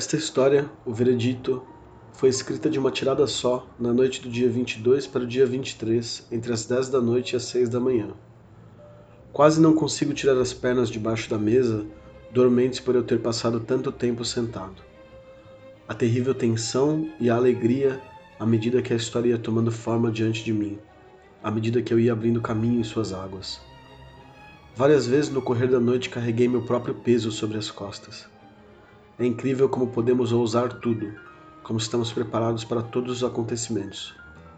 Esta história, o veredito, foi escrita de uma tirada só, na noite do dia 22 para o dia 23, entre as 10 da noite e as 6 da manhã. Quase não consigo tirar as pernas debaixo da mesa, dormentes por eu ter passado tanto tempo sentado. A terrível tensão e a alegria à medida que a história ia tomando forma diante de mim, à medida que eu ia abrindo caminho em suas águas. Várias vezes no correr da noite carreguei meu próprio peso sobre as costas é incrível como podemos ousar tudo, como estamos preparados para todos os acontecimentos,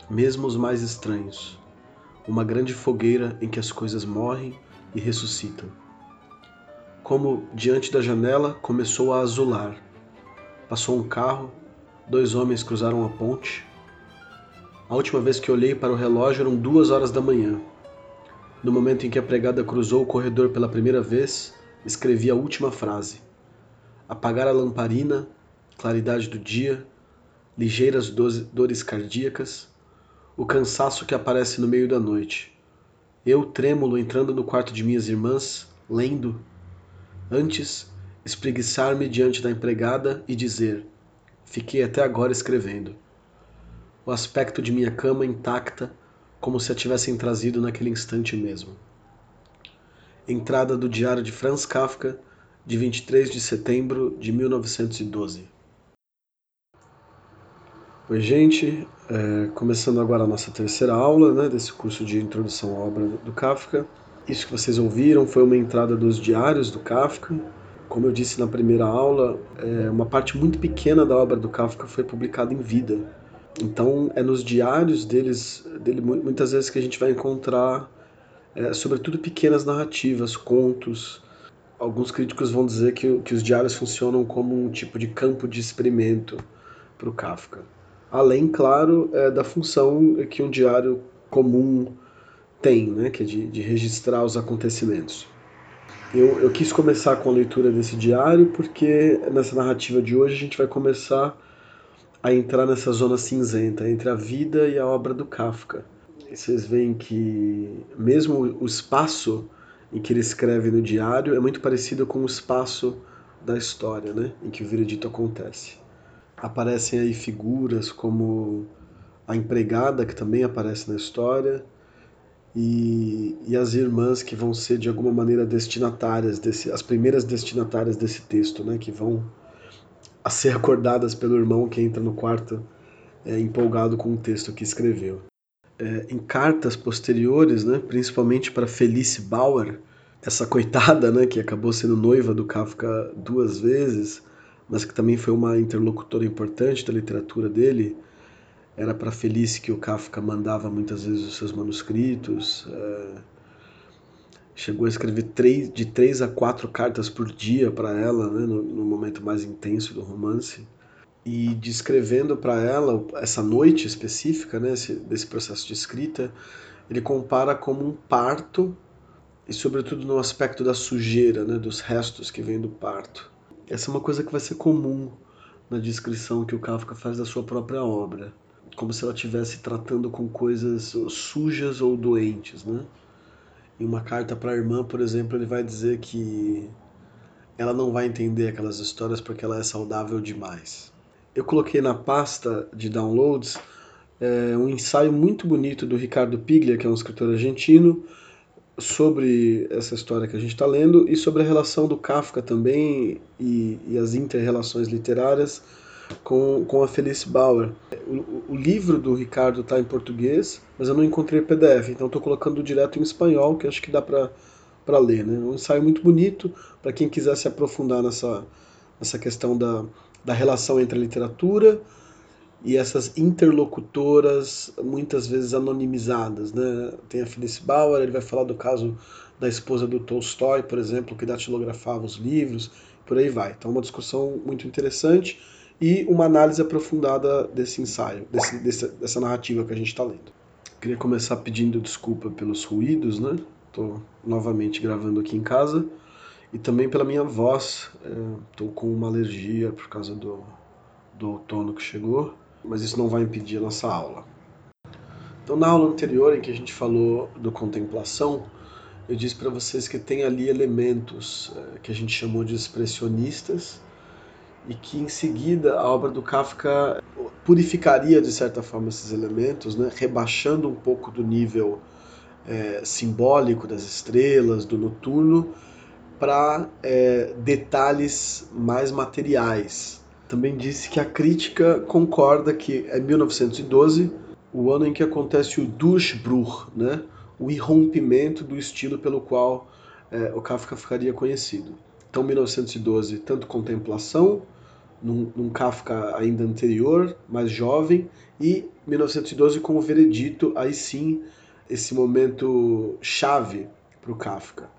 mesmo os mais estranhos. Uma grande fogueira em que as coisas morrem e ressuscitam. Como diante da janela começou a azular. Passou um carro, dois homens cruzaram a ponte. A última vez que olhei para o relógio eram duas horas da manhã. No momento em que a pregada cruzou o corredor pela primeira vez, escrevi a última frase apagar a lamparina, claridade do dia, ligeiras dores cardíacas, o cansaço que aparece no meio da noite. Eu, trêmulo, entrando no quarto de minhas irmãs, lendo. Antes, espreguiçar-me diante da empregada e dizer: Fiquei até agora escrevendo. O aspecto de minha cama intacta, como se a tivessem trazido naquele instante mesmo. Entrada do diário de Franz Kafka, de 23 de setembro de 1912. Oi, gente, é, começando agora a nossa terceira aula né, desse curso de introdução à obra do Kafka. Isso que vocês ouviram foi uma entrada dos diários do Kafka. Como eu disse na primeira aula, é, uma parte muito pequena da obra do Kafka foi publicada em vida. Então, é nos diários deles, dele muitas vezes que a gente vai encontrar, é, sobretudo, pequenas narrativas, contos, alguns críticos vão dizer que, que os diários funcionam como um tipo de campo de experimento para o Kafka. Além, claro, é, da função que um diário comum tem, né, que é de, de registrar os acontecimentos. Eu, eu, quis começar com a leitura desse diário porque nessa narrativa de hoje a gente vai começar a entrar nessa zona cinzenta entre a vida e a obra do Kafka. E vocês veem que mesmo o espaço em que ele escreve no diário é muito parecido com o espaço da história, né, em que o veredito acontece. Aparecem aí figuras como a empregada, que também aparece na história, e, e as irmãs que vão ser de alguma maneira destinatárias, desse, as primeiras destinatárias desse texto, né, que vão a ser acordadas pelo irmão que entra no quarto é, empolgado com o texto que escreveu é, em cartas posteriores, né, principalmente para Felice Bauer, essa coitada, né, que acabou sendo noiva do Kafka duas vezes, mas que também foi uma interlocutora importante da literatura dele. Era para Felice que o Kafka mandava muitas vezes os seus manuscritos. É, chegou a escrever três, de três a quatro cartas por dia para ela, né, no, no momento mais intenso do romance e descrevendo para ela essa noite específica, né, esse, desse processo de escrita, ele compara como um parto e sobretudo no aspecto da sujeira, né, dos restos que vêm do parto. Essa é uma coisa que vai ser comum na descrição que o Kafka faz da sua própria obra, como se ela estivesse tratando com coisas sujas ou doentes, né? Em uma carta para a irmã, por exemplo, ele vai dizer que ela não vai entender aquelas histórias porque ela é saudável demais eu coloquei na pasta de downloads é, um ensaio muito bonito do Ricardo Piglia, que é um escritor argentino, sobre essa história que a gente está lendo e sobre a relação do Kafka também e, e as interrelações literárias com, com a Felice Bauer. O, o livro do Ricardo está em português, mas eu não encontrei PDF, então estou colocando direto em espanhol, que acho que dá para ler. Né? Um ensaio muito bonito para quem quiser se aprofundar nessa, nessa questão da, da relação entre a literatura e essas interlocutoras muitas vezes anonimizadas, né? Tem a Felice Bauer, ele vai falar do caso da esposa do Tolstói, por exemplo, que datilografava os livros, por aí vai. Então, uma discussão muito interessante e uma análise aprofundada desse ensaio, desse, desse, dessa narrativa que a gente está lendo. Queria começar pedindo desculpa pelos ruídos, né? Estou novamente gravando aqui em casa e também pela minha voz. Estou é, com uma alergia por causa do, do outono que chegou, mas isso não vai impedir a nossa aula. Então, na aula anterior, em que a gente falou do contemplação, eu disse para vocês que tem ali elementos é, que a gente chamou de expressionistas e que em seguida a obra do Kafka purificaria de certa forma esses elementos, né, rebaixando um pouco do nível é, simbólico das estrelas, do noturno, para é, detalhes mais materiais. Também disse que a crítica concorda que é 1912 o ano em que acontece o Durchbruch, né, o irrompimento do estilo pelo qual é, o Kafka ficaria conhecido. Então, 1912, tanto contemplação, num, num, Kafka ainda anterior, mais jovem, e 1912 com o Veredito, aí sim, esse momento chave para o Kafka.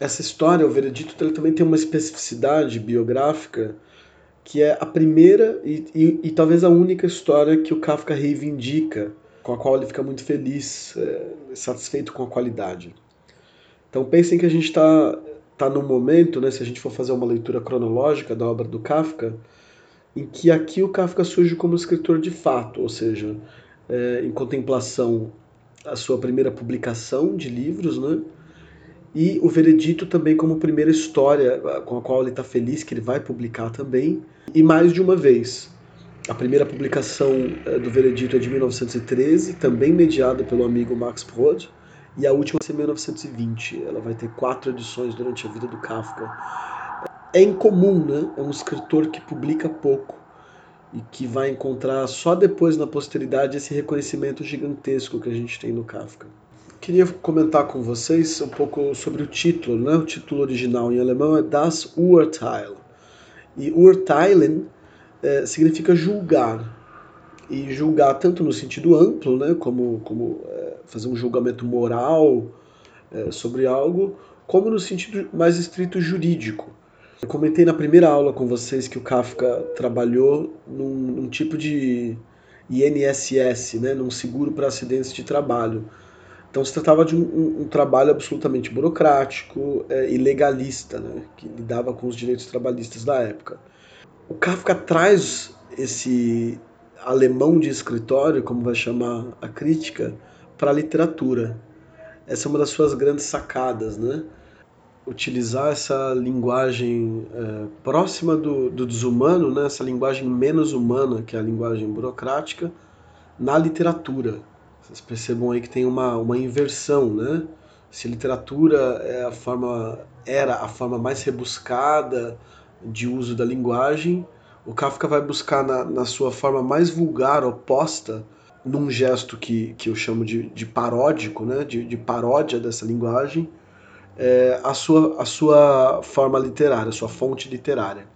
Essa história, o Veredito, ele também tem uma especificidade biográfica que é a primeira e, e, e, talvez a única história que o Kafka reivindica, com a qual ele fica muito feliz, é, satisfeito com a qualidade. Então pensem que a gente está tá num momento, né, se a gente for fazer uma leitura cronológica da obra do Kafka, em que aqui o Kafka surge como escritor de fato, ou seja, é, em contemplação a sua primeira publicação de livros, né? E o Veredito também como primeira história com a qual ele está feliz que ele vai publicar também, e mais de uma vez. A primeira publicação é, do Veredito é de 1913, também mediada pelo amigo Max Brod, e a última vai ser 1920. Ela vai ter quatro edições durante a vida do Kafka. É incomum, né? É um escritor que publica pouco e que vai encontrar só depois na posteridade esse reconhecimento gigantesco que a gente tem no Kafka. Queria comentar com vocês um pouco sobre o título, né? O título original em alemão é Das Urteil. E Urteilen é, significa julgar. E julgar tanto no sentido amplo, né, como, como é, fazer um julgamento moral é, sobre algo, como no sentido mais estrito jurídico. Eu comentei na primeira aula com vocês que o Kafka trabalhou num, num tipo de INSS, né, num seguro para acidentes de trabalho. Então se tratava de um, um, trabalho absolutamente burocrático é, e legalista, né, que lidava com os direitos trabalhistas da época. O Kafka traz esse alemão de escritório, como vai chamar a crítica, para a literatura. Essa é uma das suas grandes sacadas, né? utilizar essa linguagem é, próxima do, do desumano, né, essa linguagem menos humana, que é a linguagem burocrática, na literatura. Vocês percebam aí que tem uma, uma inversão, né? Se literatura é a forma, era a forma mais rebuscada de uso da linguagem, o Kafka vai buscar na, na sua forma mais vulgar, oposta, num gesto que, que eu chamo de, de paródico, né? de, de paródia dessa linguagem, é, a, sua, a sua forma literária, a sua fonte literária.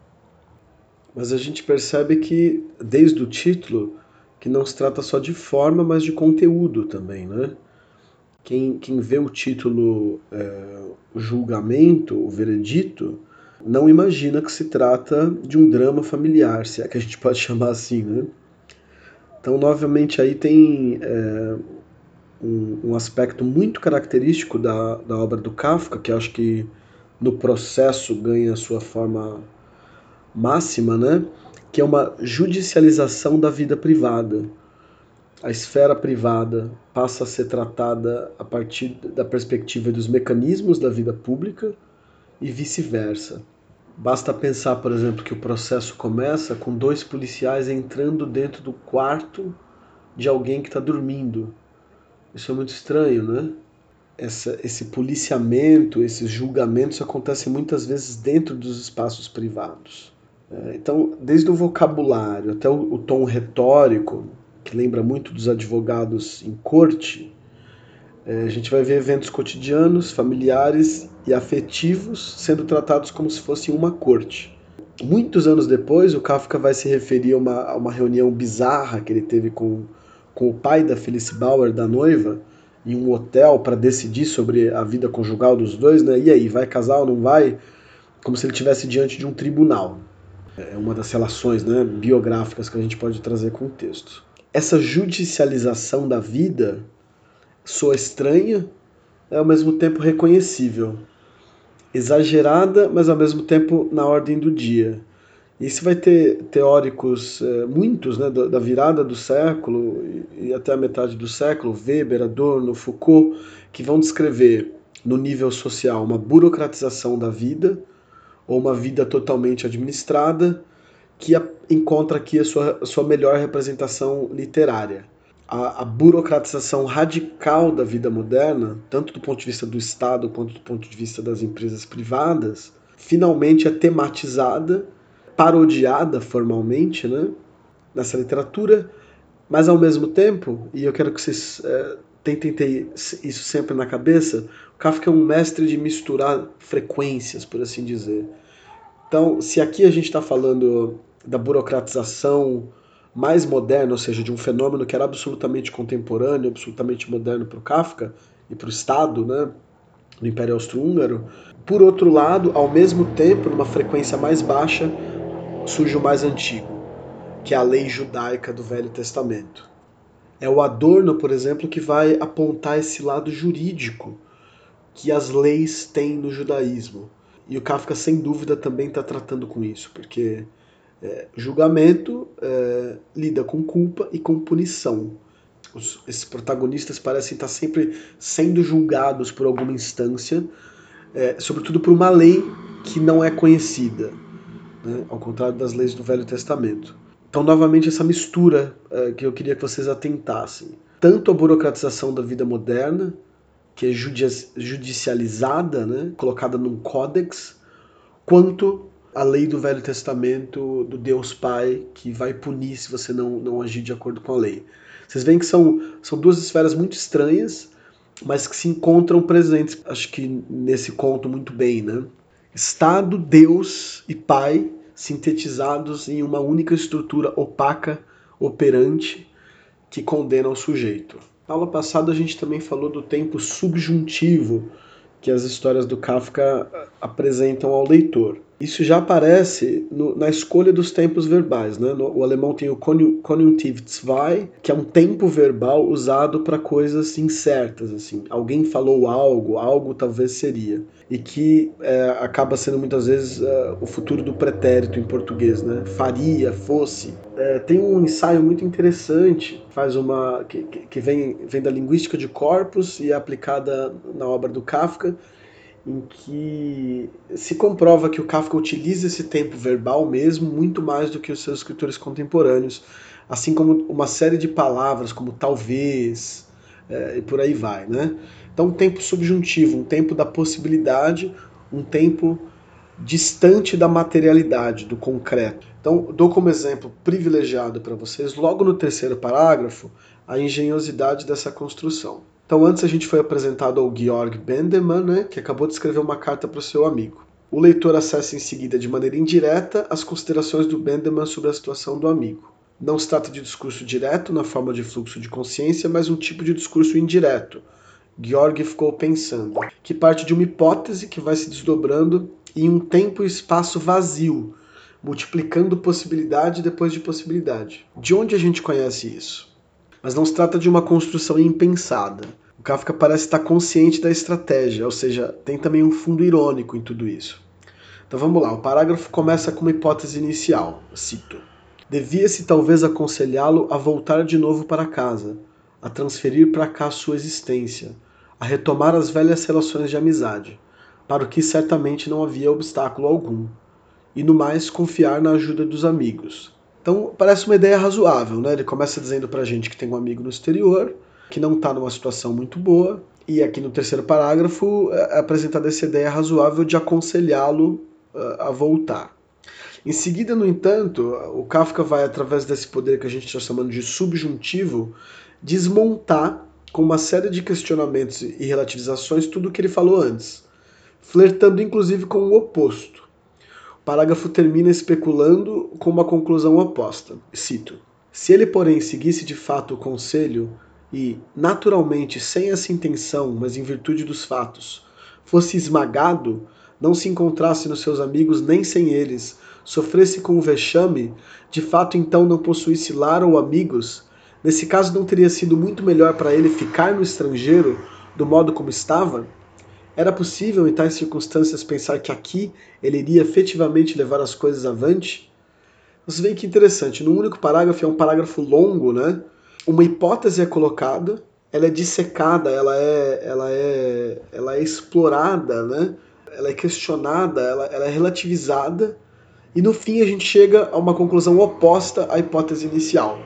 Mas a gente percebe que, desde o título, que não se trata só de forma, mas de conteúdo também, né? Quem, quem vê o título é, julgamento, o veredito, não imagina que se trata de um drama familiar, se é que a gente pode chamar assim, né? Então, novamente, aí tem é, um, um, aspecto muito característico da, da obra do Kafka, que acho que no processo ganha sua forma máxima, né? Que é uma judicialização da vida privada. A esfera privada passa a ser tratada a partir da perspectiva dos mecanismos da vida pública e vice-versa. Basta pensar, por exemplo, que o processo começa com dois policiais entrando dentro do quarto de alguém que está dormindo isso é muito estranho, né? Essa, esse policiamento, esses julgamentos acontecem muitas vezes dentro dos espaços privados. É, então, desde o vocabulário até o, tom retórico, que lembra muito dos advogados em corte, é, a gente vai ver eventos cotidianos, familiares e afetivos sendo tratados como se fossem uma corte. Muitos anos depois, o Kafka vai se referir a uma, a uma reunião bizarra que ele teve com com o pai da Felice Bauer, da noiva, em um hotel para decidir sobre a vida conjugal dos dois, né? E aí, vai casar ou não vai? Como se ele estivesse diante de um tribunal. É uma das relações né, biográficas que a gente pode trazer com o texto. Essa judicialização da vida soa estranha, é ao mesmo tempo reconhecível. Exagerada, mas ao mesmo tempo na ordem do dia. E você vai ter teóricos, é, muitos, né, da, da, virada do século e, até a metade do século, Weber, Adorno, Foucault, que vão descrever no nível social uma burocratização da vida ou uma vida totalmente administrada que a, encontra aqui a sua, a sua melhor representação literária. A, a, burocratização radical da vida moderna, tanto do ponto de vista do Estado quanto do ponto de vista das empresas privadas, finalmente é tematizada, parodiada formalmente né, nessa literatura, mas ao mesmo tempo, e eu quero que vocês é, tentem ter isso sempre na cabeça, Kafka é um mestre de misturar frequências, por assim dizer. Então, se aqui a gente está falando da burocratização mais moderna, ou seja, de um fenômeno que era absolutamente contemporâneo, absolutamente moderno para o Kafka e para o Estado, né, do Império Austro-Húngaro, por outro lado, ao mesmo tempo, numa frequência mais baixa, surge o mais antigo, que é a lei judaica do Velho Testamento. É o Adorno, por exemplo, que vai apontar esse lado jurídico que as leis têm no judaísmo. E o Kafka, sem dúvida, também está tratando com isso, porque é, julgamento é, lida com culpa e com punição. Os, esses protagonistas parecem estar sempre sendo julgados por alguma instância, é, sobretudo por uma lei que não é conhecida, né, ao contrário das leis do Velho Testamento. Então, novamente, essa mistura é, que eu queria que vocês atentassem. Tanto a burocratização da vida moderna, que é judicializada, né, colocada num códex, quanto a lei do Velho Testamento do Deus Pai, que vai punir se você não, não agir de acordo com a lei. Vocês veem que são, são duas esferas muito estranhas, mas que se encontram presentes, acho que nesse conto muito bem, né? Estado, Deus e Pai sintetizados em uma única estrutura opaca, operante, que condena o sujeito. Aula passada a gente também falou do tempo subjuntivo que as histórias do Kafka apresentam ao leitor. Isso já aparece no, na escolha dos tempos verbais. Né? No, o alemão tem o Konjunktiv 2, que é um tempo verbal usado para coisas incertas. assim. Alguém falou algo, algo talvez seria. E que é, acaba sendo muitas vezes é, o futuro do pretérito em português. Né? Faria, fosse. É, tem um ensaio muito interessante, faz uma que, que vem, vem da linguística de corpos e é aplicada na obra do Kafka em que se comprova que o Kafka utiliza esse tempo verbal mesmo muito mais do que os seus escritores contemporâneos, assim como uma série de palavras como talvez é, e por aí vai, né? Então, um tempo subjuntivo, um tempo da possibilidade, um tempo distante da materialidade, do concreto. Então, dou como exemplo privilegiado para vocês, logo no terceiro parágrafo, a engenhosidade dessa construção. Então, antes a gente foi apresentado ao Georg Bendemann, né, que acabou de escrever uma carta para o seu amigo. O leitor acessa em seguida de maneira indireta as considerações do Bendemann sobre a situação do amigo. Não se trata de discurso direto na forma de fluxo de consciência, mas um tipo de discurso indireto. Georg ficou pensando, que parte de uma hipótese que vai se desdobrando em um tempo e espaço vazio, multiplicando possibilidade depois de possibilidade. De onde a gente conhece isso? Mas não se trata de uma construção impensada. O Kafka parece estar consciente da estratégia, ou seja, tem também um fundo irônico em tudo isso. Então vamos lá, o parágrafo começa com uma hipótese inicial. Cito: Devia-se talvez aconselhá-lo a voltar de novo para casa, a transferir para cá sua existência, a retomar as velhas relações de amizade, para o que certamente não havia obstáculo algum, e no mais confiar na ajuda dos amigos. Então parece uma ideia razoável, né? Ele começa dizendo para a gente que tem um amigo no exterior, que não está numa situação muito boa. E aqui no terceiro parágrafo é, é apresentada essa ideia razoável de aconselhá-lo uh, a voltar. Em seguida, no entanto, o Kafka vai, através desse poder que a gente está chamando de subjuntivo, desmontar com uma série de questionamentos e relativizações tudo o que ele falou antes, flertando inclusive com o oposto. O parágrafo termina especulando com uma conclusão oposta. Cito: Se ele, porém, seguisse de fato o conselho e, naturalmente, sem essa intenção, mas em virtude dos fatos, fosse esmagado, não se encontrasse nos seus amigos nem sem eles, sofresse com o vexame, de fato então não possuísse lar ou amigos, nesse caso não teria sido muito melhor para ele ficar no estrangeiro do modo como estava? Era possível em tais circunstâncias pensar que aqui ele iria efetivamente levar as coisas avante? Você vê que interessante, no único parágrafo é um parágrafo longo, né? Uma hipótese é colocada, ela é dissecada, ela é, ela é, ela é explorada, né? ela é questionada, ela, ela é relativizada e no fim a gente chega a uma conclusão oposta à hipótese inicial.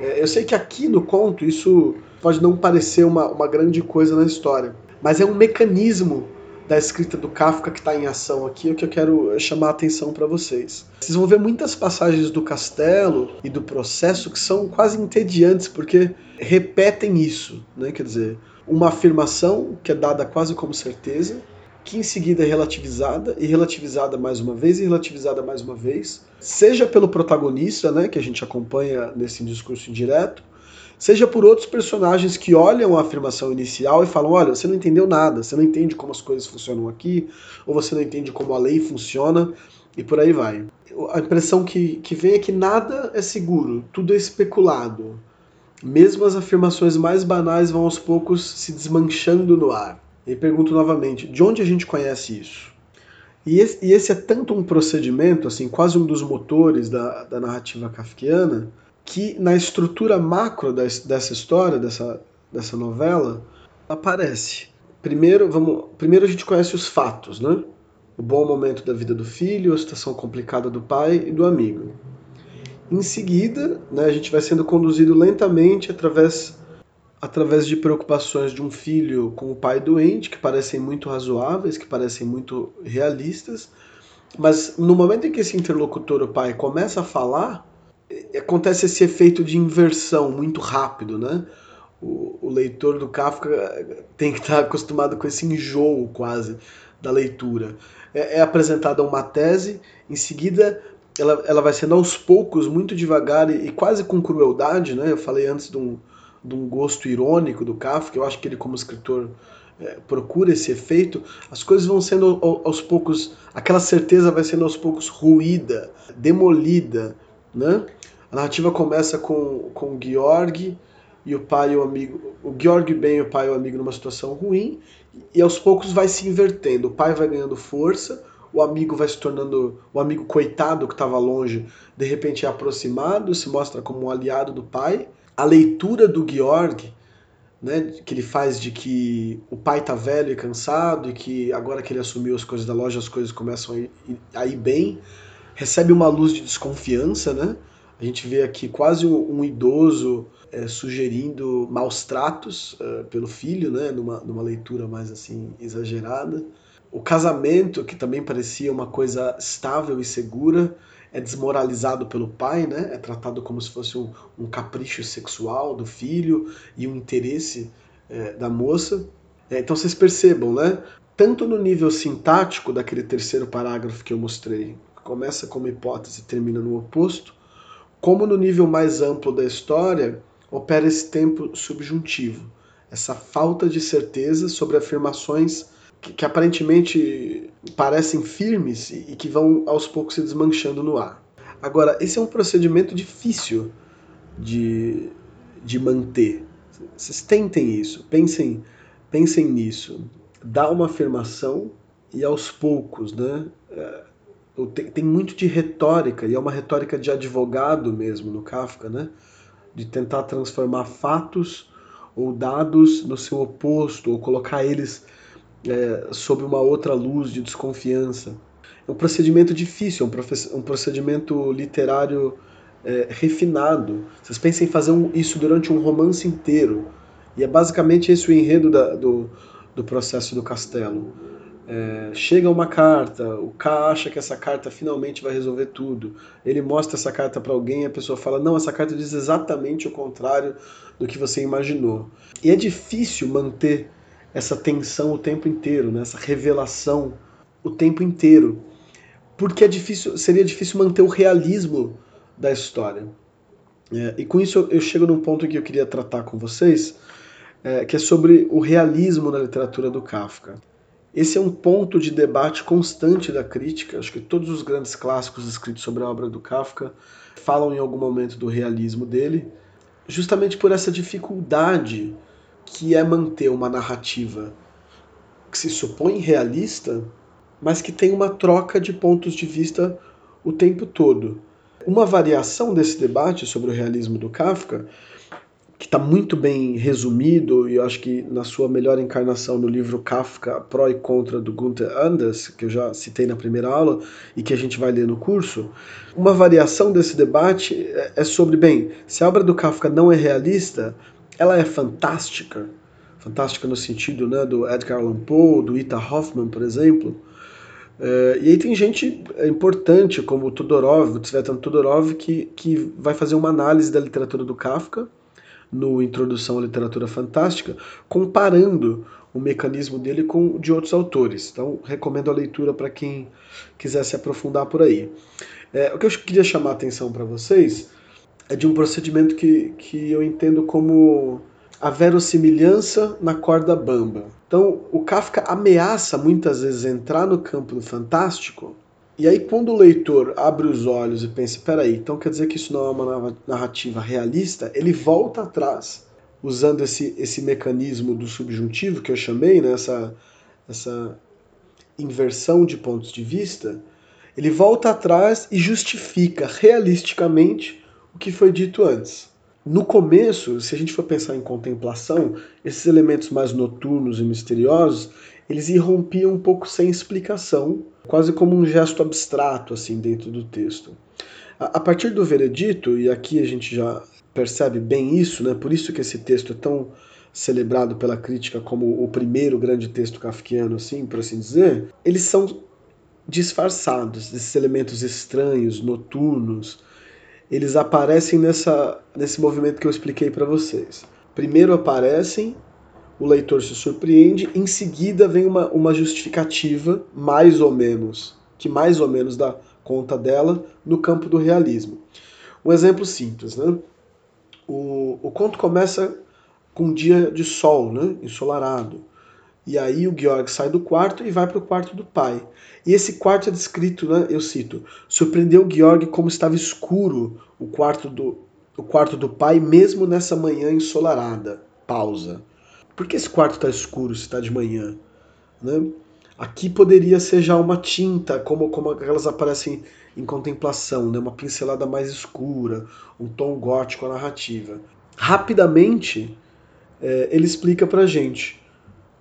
É, eu sei que aqui no conto isso pode não parecer uma, uma grande coisa na história, mas é um mecanismo da escrita do Kafka que está em ação aqui, é o que eu quero chamar a atenção para vocês. Vocês vão ver muitas passagens do castelo e do processo que são quase entediantes, porque repetem isso, né? quer dizer, uma afirmação que é dada quase como certeza, que em seguida é relativizada e relativizada mais uma vez e relativizada mais uma vez, seja pelo protagonista, né, que a gente acompanha nesse discurso indireto, seja por outros personagens que olham a afirmação inicial e falam: olha, você não entendeu nada, você não entende como as coisas funcionam aqui, ou você não entende como a lei funciona, e por aí vai. A impressão que, que vem é que nada é seguro, tudo é especulado. Mesmo as afirmações mais banais vão aos poucos se desmanchando no ar. E pergunto novamente: de onde a gente conhece isso? E esse, é tanto um procedimento, assim, quase um dos motores da, da narrativa kafkiana, que na estrutura macro dessa história, dessa, dessa novela, aparece. Primeiro, vamos, primeiro a gente conhece os fatos, né? O bom momento da vida do filho, a situação complicada do pai e do amigo. Em seguida, né, a gente vai sendo conduzido lentamente através, através de preocupações de um filho com o pai doente, que parecem muito razoáveis, que parecem muito realistas, mas no momento em que esse interlocutor, o pai, começa a falar, acontece esse efeito de inversão muito rápido, né? O, o, leitor do Kafka tem que estar acostumado com esse enjoo quase da leitura. É, é apresentada uma tese, em seguida ela, ela vai sendo aos poucos, muito devagar e, e quase com crueldade, né? Eu falei antes de um, de um gosto irônico do Kafka, eu acho que ele como escritor é, procura esse efeito, as coisas vão sendo aos poucos, aquela certeza vai sendo aos poucos ruída, demolida, né? A narrativa começa com, com o Georg e o pai e o amigo. O Georg bem e o pai e o amigo numa situação ruim, e aos poucos vai se invertendo. O pai vai ganhando força, o amigo vai se tornando. O amigo coitado que estava longe, de repente é aproximado, se mostra como um aliado do pai. A leitura do Georg, né, que ele faz de que o pai tá velho e cansado e que agora que ele assumiu as coisas da loja, as coisas começam a ir, a ir bem, recebe uma luz de desconfiança, né? A gente vê aqui quase um, idoso é, sugerindo maus tratos é, pelo filho, né, numa, numa leitura mais assim exagerada. O casamento, que também parecia uma coisa estável e segura, é desmoralizado pelo pai, né? É tratado como se fosse um, um capricho sexual do filho e um interesse é, da moça. É, então vocês percebam, né? Tanto no nível sintático daquele terceiro parágrafo que eu mostrei, que começa como hipótese e termina no oposto, como no nível mais amplo da história opera esse tempo subjuntivo, essa falta de certeza sobre afirmações que, que aparentemente parecem firmes e, e que vão aos poucos se desmanchando no ar. Agora, esse é um procedimento difícil de, de manter. Vocês tentem isso, pensem, pensem nisso. Dá uma afirmação e aos poucos, né? Tem muito de retórica, e é uma retórica de advogado mesmo no Kafka, né? De tentar transformar fatos ou dados no seu oposto, ou colocar eles é, sob uma outra luz de desconfiança. É um procedimento difícil, é um, um procedimento literário é, refinado. Vocês pensem em fazer um, isso durante um romance inteiro. E é basicamente esse o enredo da, do, do processo do castelo. É, chega uma carta, o K acha que essa carta finalmente vai resolver tudo. Ele mostra essa carta para alguém a pessoa fala: Não, essa carta diz exatamente o contrário do que você imaginou. E é difícil manter essa tensão o tempo inteiro, né? essa revelação o tempo inteiro. Porque é difícil, seria difícil manter o realismo da história. É, e com isso eu, eu, chego num ponto que eu queria tratar com vocês, é, que é sobre o realismo na literatura do Kafka. Esse é um ponto de debate constante da crítica. Acho que todos os grandes clássicos escritos sobre a obra do Kafka falam em algum momento do realismo dele, justamente por essa dificuldade que é manter uma narrativa que se supõe realista, mas que tem uma troca de pontos de vista o tempo todo. Uma variação desse debate sobre o realismo do Kafka que está muito bem resumido, e eu acho que na sua melhor encarnação no livro Kafka, Pró e Contra, do Gunther Anders, que eu já citei na primeira aula e que a gente vai ler no curso. Uma variação desse debate é, é sobre, bem, se a obra do Kafka não é realista, ela é fantástica, fantástica no sentido né, do Edgar Allan Poe, do Ita Hoffman, por exemplo. É, e aí tem gente importante como o Todorov, o Tsvetan Todorov, que, que vai fazer uma análise da literatura do Kafka no Introdução à Literatura Fantástica, comparando o mecanismo dele com o de outros autores. Então, recomendo a leitura para quem quiser se aprofundar por aí. É, o que eu queria chamar a atenção para vocês é de um procedimento que, que eu entendo como a verossimilhança na corda bamba. Então, o Kafka ameaça muitas vezes entrar no campo do fantástico e aí, quando o leitor abre os olhos e pensa, peraí, então quer dizer que isso não é uma narrativa realista, ele volta atrás, usando esse, esse mecanismo do subjuntivo que eu chamei, né, essa, essa inversão de pontos de vista, ele volta atrás e justifica realisticamente o que foi dito antes. No começo, se a gente for pensar em contemplação, esses elementos mais noturnos e misteriosos, eles irrompiam um pouco sem explicação, quase como um gesto abstrato assim dentro do texto. A, a partir do veredito, e aqui a gente já percebe bem isso, né? Por isso que esse texto é tão celebrado pela crítica como o primeiro grande texto kafkiano, assim, por assim dizer, eles são disfarçados, esses elementos estranhos, noturnos, eles aparecem nessa, nesse movimento que eu expliquei para vocês. Primeiro aparecem o leitor se surpreende, em seguida vem uma, uma justificativa, mais ou menos, que mais ou menos dá conta dela no campo do realismo. Um exemplo simples, né? O, o conto começa com um dia de sol, né? ensolarado. E aí o Georg sai do quarto e vai para o quarto do pai. E esse quarto é descrito, né? eu cito, surpreendeu Georg como estava escuro o quarto do, o quarto do pai, mesmo nessa manhã ensolarada. Pausa. Por que esse quarto está escuro se está de manhã? Né? Aqui poderia ser já uma tinta, como, como elas aparecem em contemplação, né? uma pincelada mais escura, um tom gótico à narrativa. Rapidamente, é, ele explica para gente,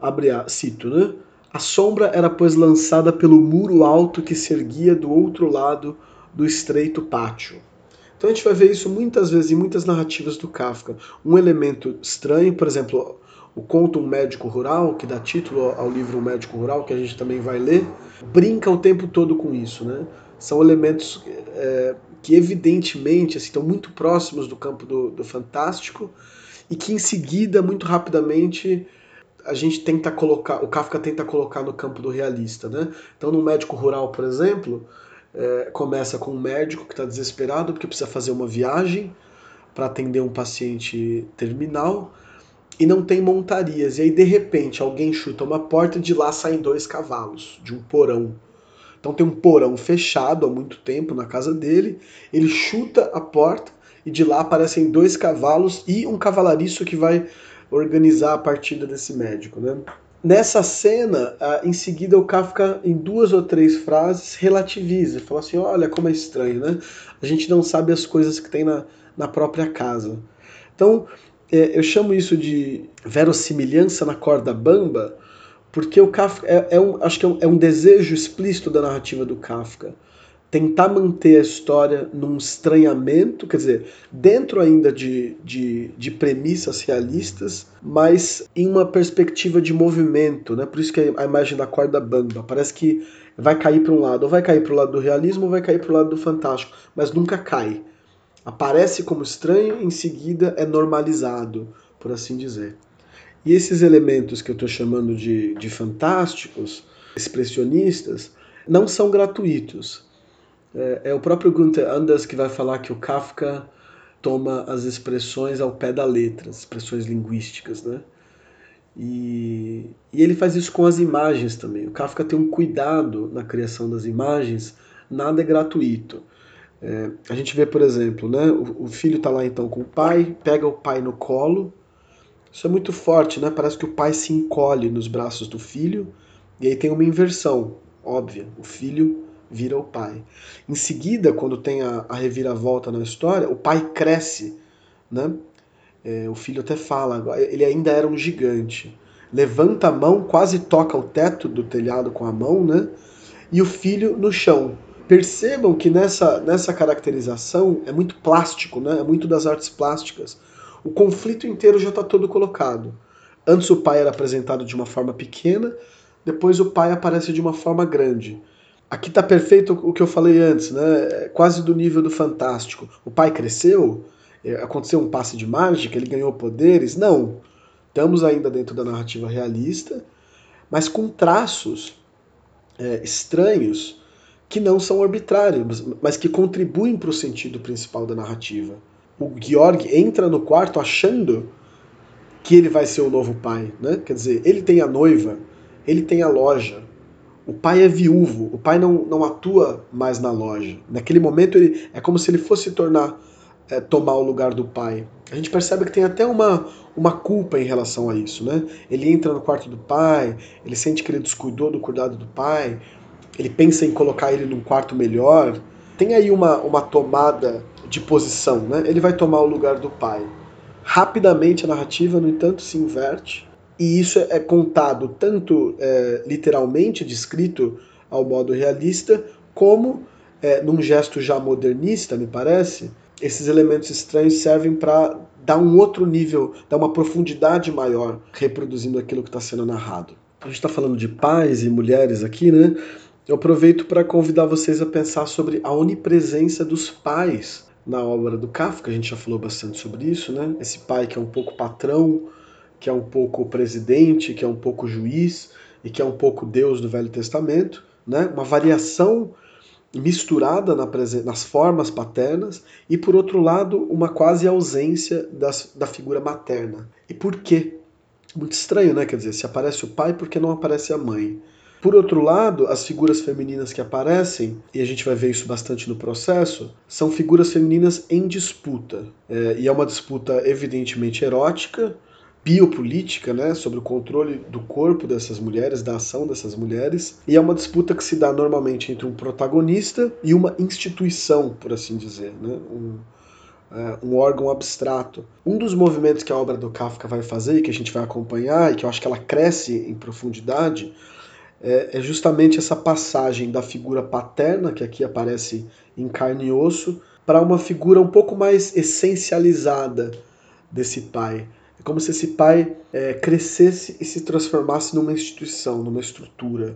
abre a, cito, né? A sombra era, pois, lançada pelo muro alto que se erguia do outro lado do estreito pátio. Então a gente vai ver isso muitas vezes em muitas narrativas do Kafka. Um elemento estranho, por exemplo, o conto Um Médico Rural, que dá título ao livro Um Médico Rural, que a gente também vai ler, brinca o tempo todo com isso. Né? São elementos é, que, evidentemente, assim, estão muito próximos do campo do, do fantástico e que, em seguida, muito rapidamente, a gente tenta colocar, o Kafka tenta colocar no campo do realista. Né? Então, no Médico Rural, por exemplo, é, começa com um médico que está desesperado porque precisa fazer uma viagem para atender um paciente terminal e não tem montarias. E aí, de repente, alguém chuta uma porta e de lá saem dois cavalos, de um porão. Então tem um porão fechado há muito tempo na casa dele. Ele chuta a porta e de lá aparecem dois cavalos e um cavalariço que vai organizar a partida desse médico. Né? Nessa cena, em seguida o Kafka, em duas ou três frases, relativiza. Fala assim, olha como é estranho, né? A gente não sabe as coisas que tem na, na própria casa. Então, eu chamo isso de verossimilhança na corda bamba, porque o Kafka é, é um, acho que é um, é um, desejo explícito da narrativa do Kafka. Tentar manter a história num estranhamento, quer dizer, dentro ainda de, de, de premissas realistas, mas em uma perspectiva de movimento, né? Por isso que a imagem da corda bamba. Parece que vai cair para um lado, ou vai cair para o lado do realismo, ou vai cair para o lado do fantástico, mas nunca cai aparece como estranho, em seguida é normalizado, por assim dizer. E esses elementos que eu estou chamando de, de fantásticos, expressionistas, não são gratuitos. É, é, o próprio Gunther Anders que vai falar que o Kafka toma as expressões ao pé da letra, as expressões linguísticas, né? E, e ele faz isso com as imagens também. O Kafka tem um cuidado na criação das imagens, nada é gratuito. É, a gente vê, por exemplo, né, o, o filho está lá então com o pai, pega o pai no colo. Isso é muito forte, né? Parece que o pai se encolhe nos braços do filho e aí tem uma inversão óbvia. O filho vira o pai. Em seguida, quando tem a, a reviravolta na história, o pai cresce, né? É, o filho até fala, ele ainda era um gigante. Levanta a mão, quase toca o teto do telhado com a mão, né? E o filho no chão. Percebam que nessa, nessa caracterização é muito plástico, né? é muito das artes plásticas. O conflito inteiro já está todo colocado. Antes o pai era apresentado de uma forma pequena, depois o pai aparece de uma forma grande. Aqui está perfeito o que eu falei antes, né? É quase do nível do fantástico. O pai cresceu, é, aconteceu um passe de mágica, ele ganhou poderes. Não. Estamos ainda dentro da narrativa realista, mas com traços é, estranhos que não são arbitrários, mas que contribuem para o sentido principal da narrativa. O Georg entra no quarto achando que ele vai ser o novo pai, né? Quer dizer, ele tem a noiva, ele tem a loja, o pai é viúvo, o pai não, não atua mais na loja. Naquele momento ele é como se ele fosse tornar é, tomar o lugar do pai. A gente percebe que tem até uma, uma culpa em relação a isso, né? Ele entra no quarto do pai, ele sente que ele descuidou do cuidado do pai, ele pensa em colocar ele num quarto melhor. Tem aí uma, uma tomada de posição, né? Ele vai tomar o lugar do pai. Rapidamente a narrativa, no entanto, se inverte e isso é contado tanto é, literalmente, descrito ao modo realista, como é, num gesto já modernista, me parece, esses elementos estranhos servem para dar um outro nível, dar uma profundidade maior, reproduzindo aquilo que está sendo narrado. A gente está falando de pais e mulheres aqui, né? Eu aproveito para convidar vocês a pensar sobre a onipresença dos pais na obra do Kafka. A gente já falou bastante sobre isso, né? Esse pai que é um pouco patrão, que é um pouco presidente, que é um pouco juiz e que é um pouco Deus do Velho Testamento, né? uma variação misturada na nas formas paternas e, por outro lado, uma quase ausência das, da figura materna. E por quê? Muito estranho, né? Quer dizer, se aparece o pai, por que não aparece a mãe? Por outro lado, as figuras femininas que aparecem, e a gente vai ver isso bastante no processo, são figuras femininas em disputa. É, e é uma disputa evidentemente erótica, biopolítica, né, sobre o controle do corpo dessas mulheres, da ação dessas mulheres, e é uma disputa que se dá normalmente entre um protagonista e uma instituição, por assim dizer, né, um, é, um órgão abstrato. Um dos movimentos que a obra do Kafka vai fazer e que a gente vai acompanhar e que eu acho que ela cresce em profundidade é, é justamente essa passagem da figura paterna que aqui aparece em carne e osso para uma figura um pouco mais essencializada desse pai é como se esse pai é, crescesse e se transformasse numa instituição, numa estrutura.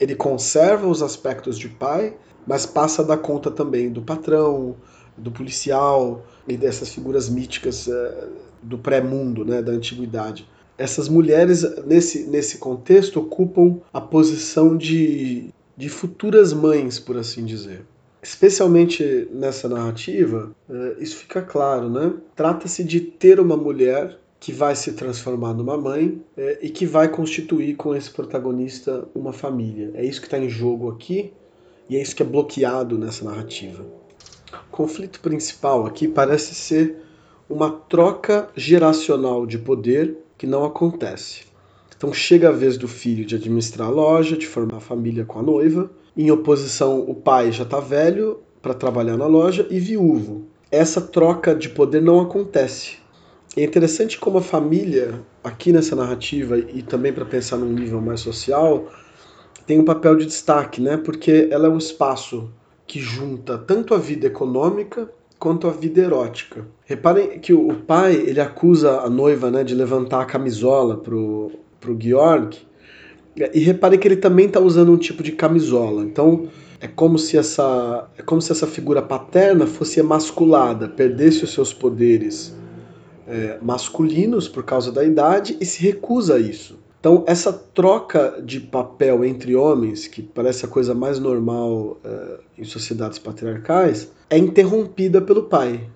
Ele conserva os aspectos de pai, mas passa a dar conta também do patrão, do policial e dessas figuras míticas é, do pré-mundo, né, da antiguidade. Essas mulheres, nesse, nesse contexto, ocupam a posição de, de futuras mães, por assim dizer especialmente nessa narrativa, é, isso fica claro, né? Trata-se de ter uma mulher que vai se transformar numa mãe é, e que vai constituir com esse protagonista uma família. É isso que está em jogo aqui e é isso que é bloqueado nessa narrativa. O conflito principal aqui parece ser uma troca geracional de poder que não acontece. Então chega a vez do filho de administrar a loja, de formar a família com a noiva. Em oposição, o pai já está velho para trabalhar na loja e viúvo. Essa troca de poder não acontece. É interessante como a família, aqui nessa narrativa, e também para pensar num nível mais social, tem um papel de destaque, né? Porque ela é um espaço que junta tanto a vida econômica quanto a vida erótica. Reparem que o pai ele acusa a noiva né, de levantar a camisola pro, pro Georg, e reparem que ele também está usando um tipo de camisola. Então é como se essa é como se essa figura paterna fosse emasculada, perdesse os seus poderes é, masculinos por causa da idade e se recusa a isso. Então, essa troca de papel entre homens, que parece a coisa mais normal é, em sociedades patriarcais, é interrompida pelo pai.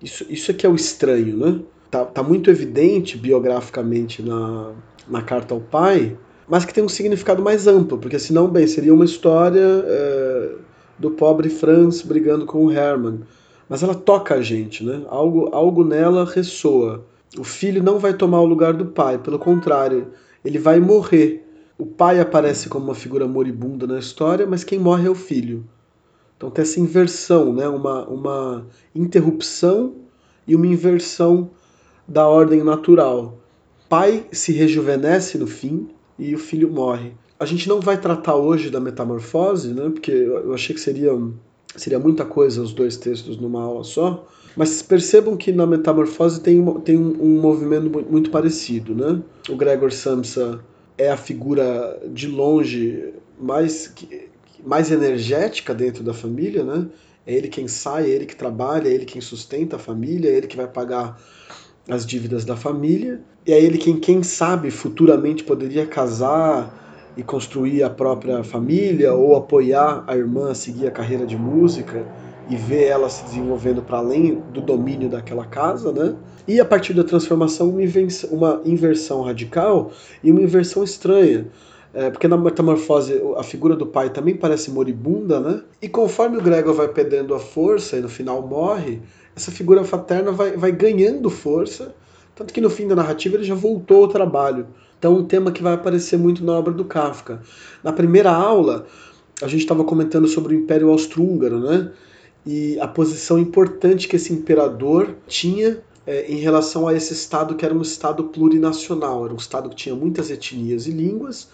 Isso, isso é que é o estranho, né? Tá, tá muito evidente biograficamente na, na carta ao pai, mas que tem um significado mais amplo, porque senão, bem, seria uma história é, do pobre Franz brigando com o Hermann mas ela toca a gente, né? Algo, algo nela ressoa. O filho não vai tomar o lugar do pai, pelo contrário, ele vai morrer. O pai aparece como uma figura moribunda na história, mas quem morre é o filho. Então tem essa inversão, né? uma, uma interrupção e uma inversão da ordem natural. Pai se rejuvenesce no fim e o filho morre. A gente não vai tratar hoje da metamorfose, né? Porque eu achei que seria seria muita coisa os dois textos numa aula só. Mas percebam que na metamorfose tem, tem um, um movimento muito parecido, né? O Gregor Samsa é a figura de longe mais, mais energética dentro da família, né? É ele quem sai, é ele que trabalha, é ele quem sustenta a família, é ele que vai pagar as dívidas da família. E é ele quem, quem sabe, futuramente poderia casar e construir a própria família ou apoiar a irmã a seguir a carreira de música e ver ela se desenvolvendo para além do domínio daquela casa, né? E a partir da transformação, uma inversão, uma inversão radical e uma inversão estranha. É, porque na metamorfose a figura do pai também parece moribunda, né? E conforme o Gregor vai perdendo a força e no final morre, essa figura paterna vai, vai ganhando força, tanto que no fim da narrativa ele já voltou ao trabalho. Então, um tema que vai aparecer muito na obra do Kafka. Na primeira aula, a gente estava comentando sobre o Império Austro-Húngaro, né? E a posição importante que esse imperador tinha é, em relação a esse estado que era um estado plurinacional, era um estado que tinha muitas etnias e línguas,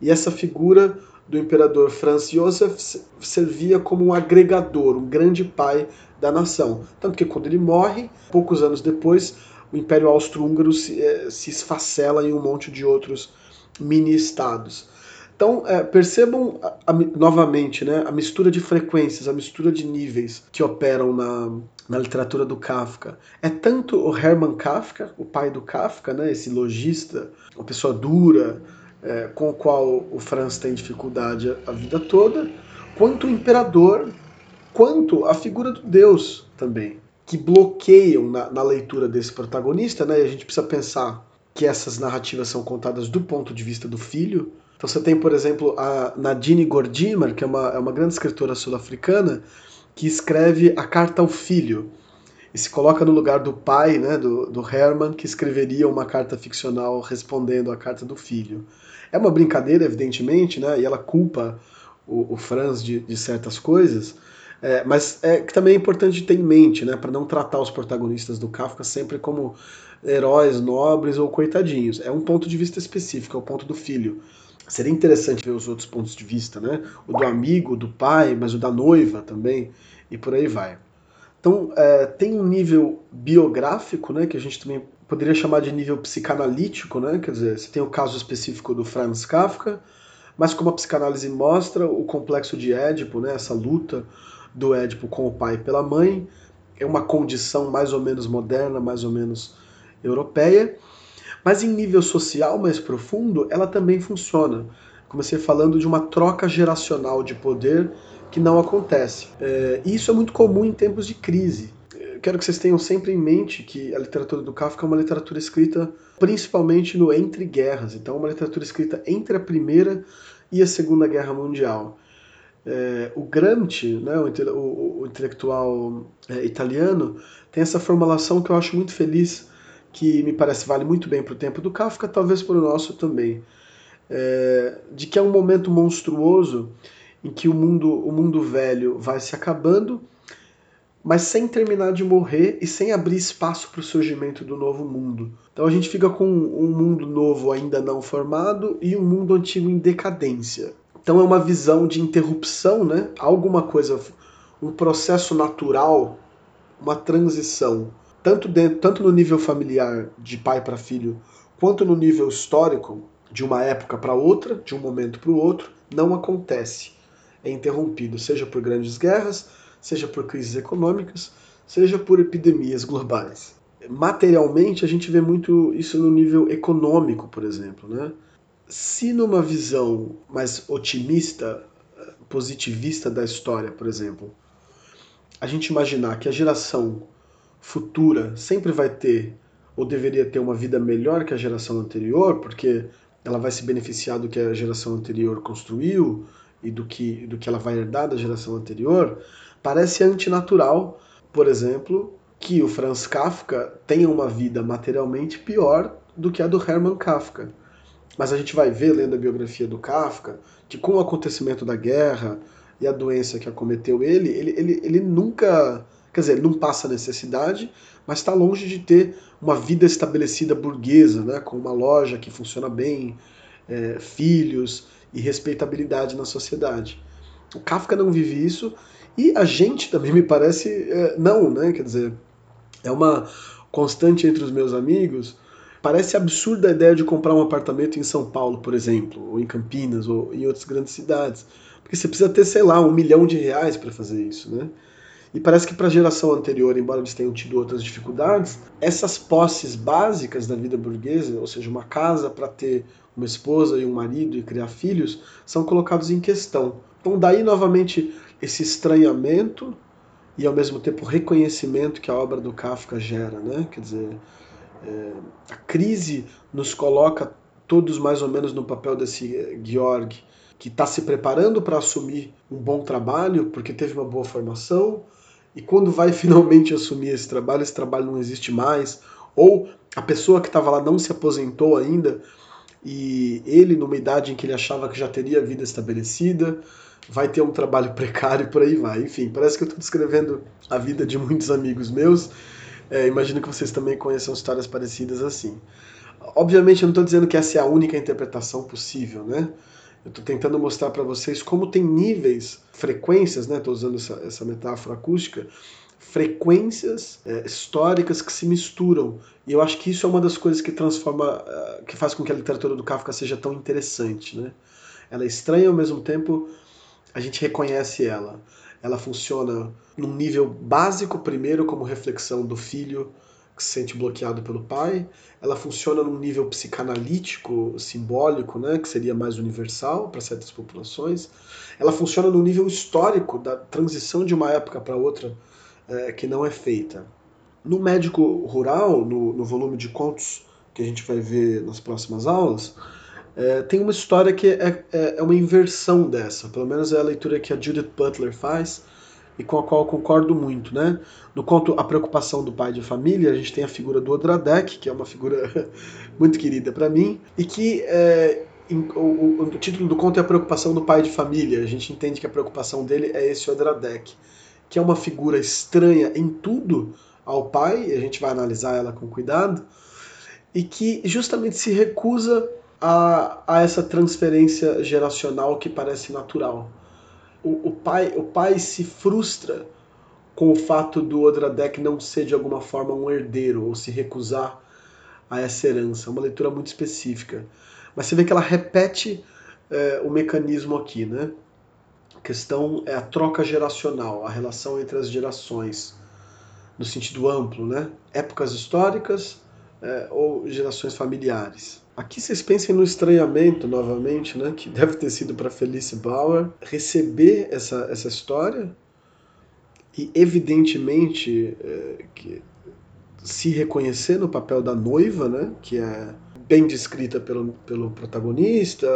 e essa figura do imperador Franz Josef servia como um agregador, um grande pai da nação. Tanto que quando ele morre, poucos anos depois, o Império Austro-Húngaro se, é, se esfacela em um monte de outros mini-estados. Então, é, percebam a, a, novamente né, a mistura de frequências, a mistura de níveis que operam na, na literatura do Kafka. É tanto o Hermann Kafka, o pai do Kafka, né, esse lojista, uma pessoa dura, é, com o qual o Franz tem dificuldade a, a vida toda, quanto o imperador, quanto a figura do Deus também, que bloqueiam na, na leitura desse protagonista. Né, e a gente precisa pensar que essas narrativas são contadas do ponto de vista do filho, você tem, por exemplo, a Nadine Gordimer, que é uma, é uma grande escritora sul-africana, que escreve a carta ao filho e se coloca no lugar do pai, né, do, do Herman, que escreveria uma carta ficcional respondendo à carta do filho. É uma brincadeira, evidentemente, né, e ela culpa o, o Franz de, de certas coisas, é, mas é que também é importante ter em mente, né, para não tratar os protagonistas do Kafka sempre como heróis nobres ou coitadinhos. É um ponto de vista específico, é o ponto do filho. Seria interessante ver os outros pontos de vista, né? O do amigo, do pai, mas o da noiva também, e por aí vai. Então, é, tem um nível biográfico, né, que a gente também poderia chamar de nível psicanalítico, né? Quer dizer, você tem o caso específico do Franz Kafka, mas como a psicanálise mostra, o complexo de Édipo, né, essa luta do Édipo com o pai pela mãe, é uma condição mais ou menos moderna, mais ou menos europeia. Mas em nível social mais profundo, ela também funciona. Comecei falando de uma troca geracional de poder que não acontece. É, e isso é muito comum em tempos de crise. Eu quero que vocês tenham sempre em mente que a literatura do Kafka é uma literatura escrita principalmente no entre guerras. Então, é uma literatura escrita entre a Primeira e a Segunda Guerra Mundial. É, o Gramsci, né, o, o, o intelectual é, italiano, tem essa formulação que eu acho muito feliz que me parece vale muito bem para o tempo do Kafka, talvez para o nosso também, é, de que é um momento monstruoso em que o mundo, o mundo velho vai se acabando, mas sem terminar de morrer e sem abrir espaço para o surgimento do novo mundo. Então a gente fica com um mundo novo ainda não formado e um mundo antigo em decadência. Então é uma visão de interrupção, né? Alguma coisa, um processo natural, uma transição tanto, dentro, tanto no nível familiar de pai para filho, quanto no nível histórico, de uma época para outra, de um momento para o outro, não acontece. É interrompido, seja por grandes guerras, seja por crises econômicas, seja por epidemias globais. Materialmente, a gente vê muito isso no nível econômico, por exemplo. Né? Se numa visão mais otimista, positivista da história, por exemplo, a gente imaginar que a geração futura sempre vai ter ou deveria ter uma vida melhor que a geração anterior, porque ela vai se beneficiar do que a geração anterior construiu e do que, do que ela vai herdar da geração anterior, parece antinatural, por exemplo, que o Franz Kafka tenha uma vida materialmente pior do que a do Hermann Kafka. Mas a gente vai ver, lendo a biografia do Kafka, que com o acontecimento da guerra e a doença que acometeu ele, ele, ele, ele nunca Quer dizer, não passa necessidade, mas está longe de ter uma vida estabelecida burguesa, né, com uma loja que funciona bem, é, filhos e respeitabilidade na sociedade. O Kafka não vive isso e a gente também me parece é, não, né? Quer dizer, é uma constante entre os meus amigos. Parece absurda a ideia de comprar um apartamento em São Paulo, por exemplo, ou em Campinas, ou em outras grandes cidades. Porque você precisa ter, sei lá, um milhão de reais para fazer isso, né? E parece que para a geração anterior, embora eles tenham tido outras dificuldades, essas posses básicas da vida burguesa, ou seja, uma casa para ter uma esposa e um marido e criar filhos, são colocados em questão. Então, daí novamente esse estranhamento e ao mesmo tempo reconhecimento que a obra do Kafka gera, né? Quer dizer, é, a crise nos coloca todos mais ou menos no papel desse Georg, que está se preparando para assumir um bom trabalho, porque teve uma boa formação, e quando vai finalmente assumir esse trabalho, esse trabalho não existe mais, ou a pessoa que estava lá não se aposentou ainda, e ele, numa idade em que ele achava que já teria a vida estabelecida, vai ter um trabalho precário por aí vai. Enfim, parece que eu estou descrevendo a vida de muitos amigos meus. É, imagino que vocês também conheçam histórias parecidas assim. Obviamente, eu não estou dizendo que essa é a única interpretação possível, né? Eu estou tentando mostrar para vocês como tem níveis, frequências, né? Estou usando essa, essa metáfora acústica, frequências é, históricas que se misturam. E eu acho que isso é uma das coisas que transforma, uh, que faz com que a literatura do Kafka seja tão interessante, né? Ela é estranha ao mesmo tempo a gente reconhece ela. Ela funciona num nível básico, primeiro, como reflexão do filho se sente bloqueado pelo pai. Ela funciona num nível psicanalítico, simbólico, né, que seria mais universal para certas populações. Ela funciona no nível histórico da transição de uma época para outra é, que não é feita. No Médico Rural, no, no volume de contos que a gente vai ver nas próximas aulas, é, tem uma história que é, é, é, uma inversão dessa, pelo menos é a leitura que a Judith Butler faz e com a qual eu concordo muito. Né? No conto A Preocupação do Pai de Família, a gente tem a figura do Odradek, que é uma figura muito querida para mim, e que é, em, o, o, título do conto é A Preocupação do Pai de Família. A gente entende que a preocupação dele é esse Odradek, que é uma figura estranha em tudo ao pai, e a gente vai analisar ela com cuidado, e que justamente se recusa a, a essa transferência geracional que parece natural. O, o, pai, o pai se frustra com o fato do Odradek não ser de alguma forma um herdeiro ou se recusar a essa herança. É uma leitura muito específica. Mas você vê que ela repete é, o mecanismo aqui, né? A questão é a troca geracional, a relação entre as gerações, no sentido amplo, né? Épocas históricas é, ou gerações familiares. Aqui vocês pensem no estranhamento novamente, né, que deve ter sido para Felice Bauer receber essa, essa história e evidentemente é, que se reconhecer no papel da noiva, né, que é bem descrita pelo, pelo protagonista,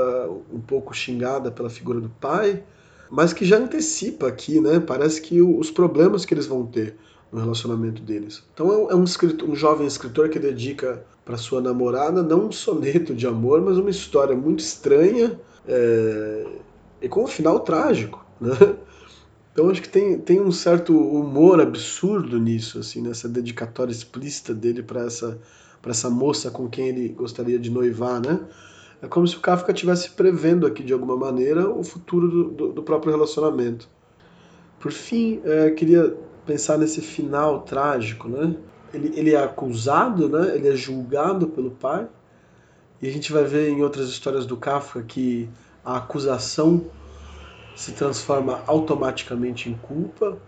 um pouco xingada pela figura do pai, mas que já antecipa aqui, né, parece que os problemas que eles vão ter no relacionamento deles. Então é um, é escritor, um jovem escritor que dedica para sua namorada não um soneto de amor, mas uma história muito estranha é, e com um final trágico, né? Então acho que tem, tem um certo humor absurdo nisso, assim, nessa dedicatória explícita dele para essa para essa moça com quem ele gostaria de noivar, né? É como se o Kafka estivesse prevendo aqui de alguma maneira o futuro do, do, do próprio relacionamento. Por fim, é, queria pensar nesse final trágico, né? Ele, ele é acusado, né? Ele é julgado pelo pai. E a gente vai ver em outras histórias do Kafka que a acusação se transforma automaticamente em culpa.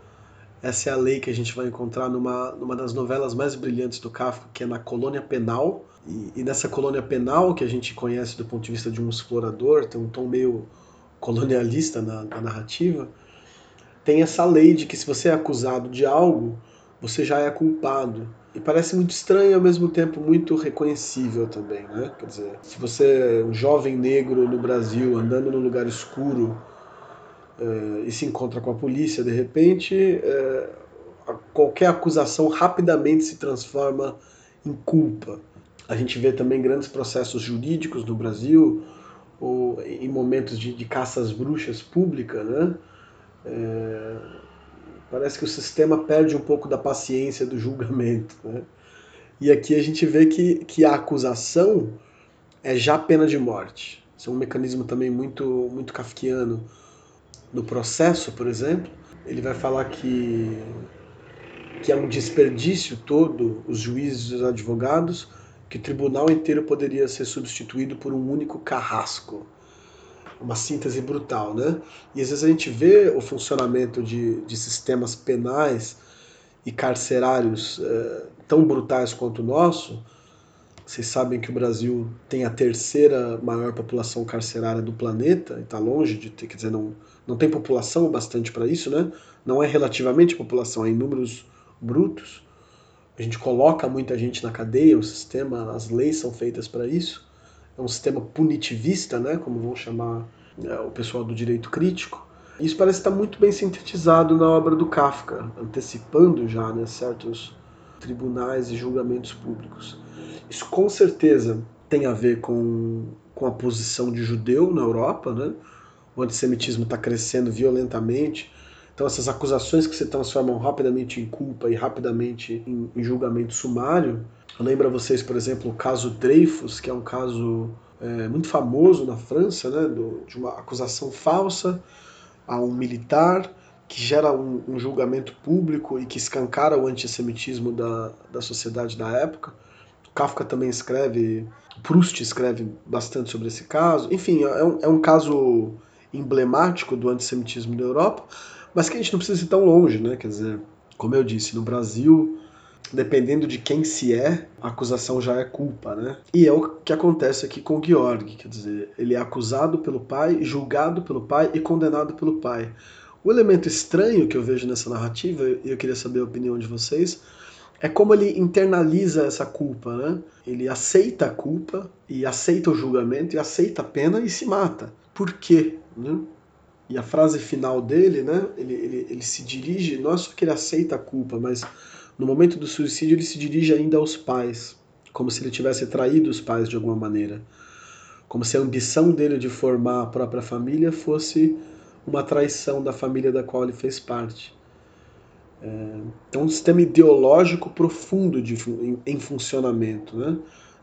Essa é a lei que a gente vai encontrar numa, numa das novelas mais brilhantes do Kafka, que é na Colônia Penal. E, e nessa colônia penal, que a gente conhece do ponto de vista de um explorador, tem um tom meio colonialista na, na narrativa, tem essa lei de que se você é acusado de algo, você já é culpado. E parece muito estranho e ao mesmo tempo muito reconhecível também, né? Quer dizer, se você é um jovem negro no Brasil andando num lugar escuro uh, e se encontra com a polícia de repente, uh, qualquer acusação rapidamente se transforma em culpa. A gente vê também grandes processos jurídicos no Brasil, ou em momentos de, de caças bruxas públicas, né? É, parece que o sistema perde um pouco da paciência do julgamento. Né? E aqui a gente vê que, que a acusação é já pena de morte. Isso é um mecanismo também muito, muito kafkiano. No processo, por exemplo, ele vai falar que, que é um desperdício todo, os juízes e os advogados, que o tribunal inteiro poderia ser substituído por um único carrasco. Uma síntese brutal, né? E às vezes a gente vê o funcionamento de, de sistemas penais e carcerários é, tão brutais quanto o nosso. Vocês sabem que o Brasil tem a terceira maior população carcerária do planeta, e está longe de ter, quer dizer, não, não tem população bastante para isso, né? Não é relativamente população, é em números brutos a gente coloca muita gente na cadeia, o sistema, as leis são feitas para isso. É um sistema punitivista, né, como vão chamar é, o pessoal do direito crítico. Isso parece estar muito bem sintetizado na obra do Kafka, antecipando já né, certos tribunais e julgamentos públicos. Isso com certeza tem a ver com, com a posição de judeu na Europa, né? O antissemitismo está crescendo violentamente então essas acusações que se transformam rapidamente em culpa e rapidamente em, julgamento sumário, lembra vocês, por exemplo, o caso Dreyfus, que é um caso é, muito famoso na França, né, do, de uma acusação falsa a um militar que gera um, um, julgamento público e que escancara o antissemitismo da, da sociedade da época. Kafka também escreve, Proust escreve bastante sobre esse caso. Enfim, é um, é um caso emblemático do antissemitismo da Europa, mas que a gente não precisa ir tão longe, né? Quer dizer, como eu disse, no Brasil, dependendo de quem se é, a acusação já é culpa, né? E é o que acontece aqui com o Georg, quer dizer, ele é acusado pelo pai, julgado pelo pai e condenado pelo pai. O elemento estranho que eu vejo nessa narrativa, e eu queria saber a opinião de vocês, é como ele internaliza essa culpa, né? Ele aceita a culpa e aceita o julgamento e aceita a pena e se mata. Por quê? Né? E a frase final dele, né, ele, ele, ele se dirige, não é só que ele aceita a culpa, mas no momento do suicídio ele se dirige ainda aos pais, como se ele tivesse traído os pais de alguma maneira. Como se a ambição dele de formar a própria família fosse uma traição da família da qual ele fez parte. É, então, um sistema ideológico profundo de, em, em funcionamento. Né?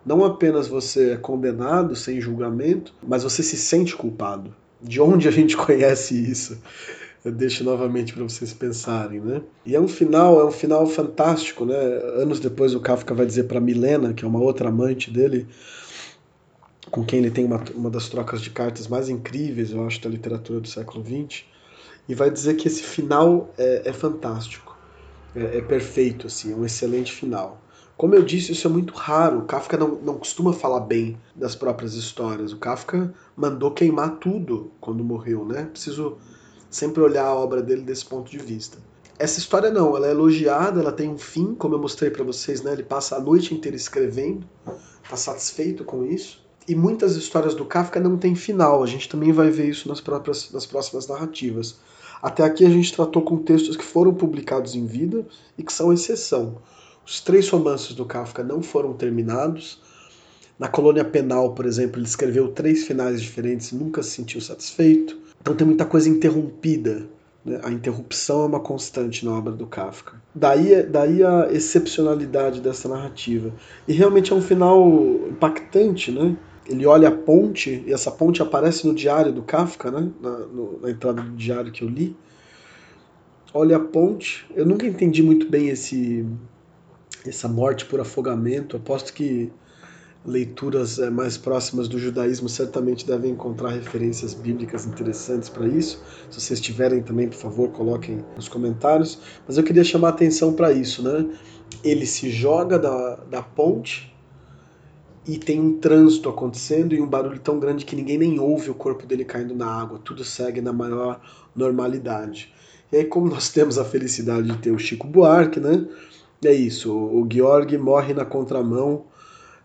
Não apenas você é condenado sem julgamento, mas você se sente culpado de onde a gente conhece isso? Eu deixo novamente para vocês pensarem, né? E é um final, é um final fantástico, né? Anos depois o Kafka vai dizer para Milena, que é uma outra amante dele, com quem ele tem uma, uma das trocas de cartas mais incríveis, eu acho, da literatura do século XX, e vai dizer que esse final é, é fantástico, é, é perfeito, assim, é um excelente final. Como eu disse, isso é muito raro. O Kafka não, não costuma falar bem das próprias histórias. O Kafka mandou queimar tudo quando morreu, né? Preciso sempre olhar a obra dele desse ponto de vista. Essa história não, ela é elogiada, ela tem um fim, como eu mostrei para vocês, né? Ele passa a noite inteira escrevendo, está satisfeito com isso. E muitas histórias do Kafka não têm final. A gente também vai ver isso nas próprias nas próximas narrativas. Até aqui a gente tratou com textos que foram publicados em vida e que são exceção. Os três romances do Kafka não foram terminados. Na colônia penal, por exemplo, ele escreveu três finais diferentes e nunca se sentiu satisfeito. Então tem muita coisa interrompida. Né? A interrupção é uma constante na obra do Kafka. Daí, daí a excepcionalidade dessa narrativa. E realmente é um final impactante, né? Ele olha a ponte, e essa ponte aparece no diário do Kafka, né? na, no, na entrada do diário que eu li. Olha a ponte. Eu nunca entendi muito bem esse, essa morte por afogamento. Aposto que leituras eh, mais próximas do judaísmo certamente devem encontrar referências bíblicas interessantes para isso. Se vocês tiverem também, por favor, coloquem nos comentários. Mas eu queria chamar a atenção para isso, né? Ele se joga da, da ponte e tem um trânsito acontecendo e um barulho tão grande que ninguém nem ouve o corpo dele caindo na água. Tudo segue na maior normalidade. E aí, como nós temos a felicidade de ter o Chico Buarque, né? É isso, o Georg morre na contramão,